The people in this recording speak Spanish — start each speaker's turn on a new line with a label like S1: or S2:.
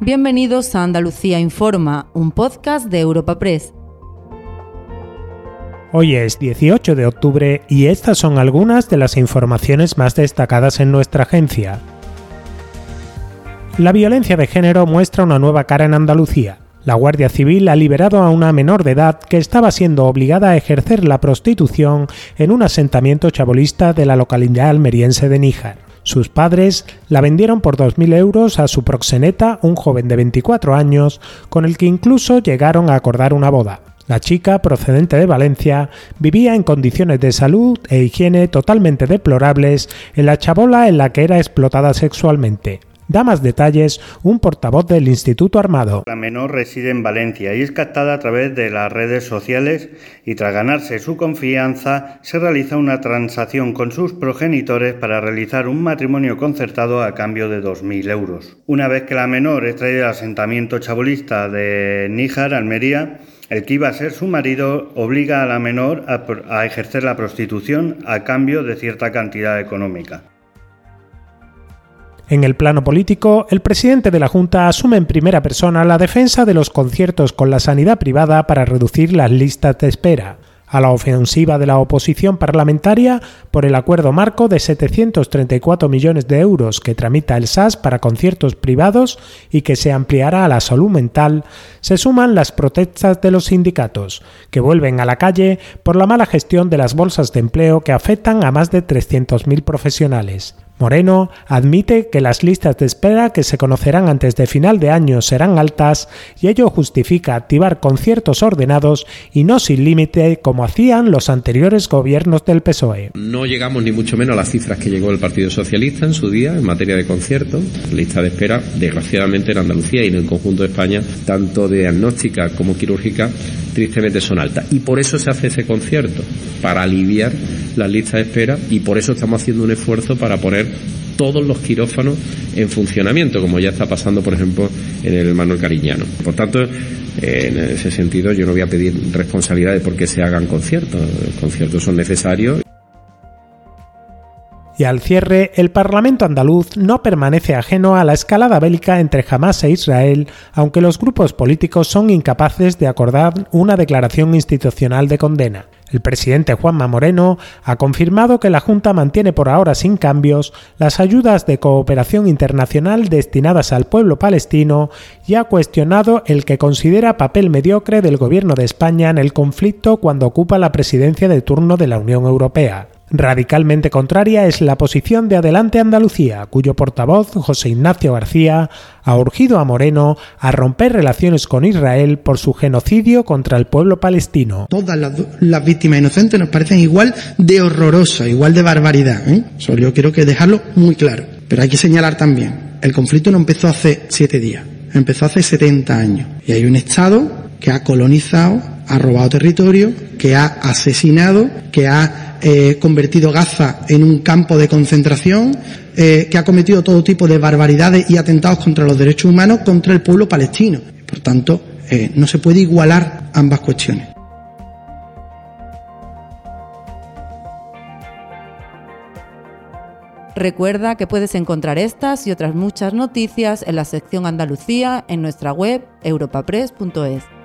S1: Bienvenidos a Andalucía Informa, un podcast de Europa Press.
S2: Hoy es 18 de octubre y estas son algunas de las informaciones más destacadas en nuestra agencia. La violencia de género muestra una nueva cara en Andalucía. La Guardia Civil ha liberado a una menor de edad que estaba siendo obligada a ejercer la prostitución en un asentamiento chabolista de la localidad almeriense de Níjar. Sus padres la vendieron por 2.000 euros a su proxeneta, un joven de 24 años, con el que incluso llegaron a acordar una boda. La chica, procedente de Valencia, vivía en condiciones de salud e higiene totalmente deplorables en la chabola en la que era explotada sexualmente. Da más detalles un portavoz del Instituto Armado.
S3: La menor reside en Valencia y es captada a través de las redes sociales y tras ganarse su confianza se realiza una transacción con sus progenitores para realizar un matrimonio concertado a cambio de 2.000 euros. Una vez que la menor es traída al asentamiento chabolista de Níjar, Almería, el que iba a ser su marido obliga a la menor a, a ejercer la prostitución a cambio de cierta cantidad económica.
S2: En el plano político, el presidente de la Junta asume en primera persona la defensa de los conciertos con la sanidad privada para reducir las listas de espera a la ofensiva de la oposición parlamentaria por el acuerdo marco de 734 millones de euros que tramita el SAS para conciertos privados y que se ampliará a la salud mental, se suman las protestas de los sindicatos, que vuelven a la calle por la mala gestión de las bolsas de empleo que afectan a más de 300.000 profesionales. Moreno admite que las listas de espera que se conocerán antes de final de año serán altas y ello justifica activar conciertos ordenados y no sin límite como hacían los anteriores gobiernos del PSOE.
S4: No llegamos ni mucho menos a las cifras que llegó el Partido Socialista en su día en materia de conciertos. Lista de espera, desgraciadamente en Andalucía y en el conjunto de España, tanto diagnóstica como quirúrgica, tristemente son altas. Y por eso se hace ese concierto, para aliviar las listas de espera y por eso estamos haciendo un esfuerzo para poner todos los quirófanos en funcionamiento, como ya está pasando, por ejemplo, en el Manuel Cariñano. Por tanto, en ese sentido, yo no voy a pedir responsabilidades porque se hagan conciertos. Los conciertos son necesarios.
S2: Y al cierre, el Parlamento andaluz no permanece ajeno a la escalada bélica entre Hamas e Israel, aunque los grupos políticos son incapaces de acordar una declaración institucional de condena. El presidente Juanma Moreno ha confirmado que la Junta mantiene por ahora sin cambios las ayudas de cooperación internacional destinadas al pueblo palestino y ha cuestionado el que considera papel mediocre del gobierno de España en el conflicto cuando ocupa la presidencia de turno de la Unión Europea. Radicalmente contraria es la posición de Adelante Andalucía, cuyo portavoz, José Ignacio García, ha urgido a Moreno a romper relaciones con Israel por su genocidio contra el pueblo palestino.
S5: Todas las, víctimas inocentes nos parecen igual de horrorosas, igual de barbaridad. ¿eh? Solo quiero que dejarlo muy claro. Pero hay que señalar también, el conflicto no empezó hace siete días, empezó hace 70 años. Y hay un Estado que ha colonizado, ha robado territorio, que ha asesinado, que ha eh, convertido Gaza en un campo de concentración, eh, que ha cometido todo tipo de barbaridades y atentados contra los derechos humanos contra el pueblo palestino. Por tanto, eh, no se puede igualar ambas cuestiones.
S1: Recuerda que puedes encontrar estas y otras muchas noticias en la sección Andalucía en nuestra web europapress.es.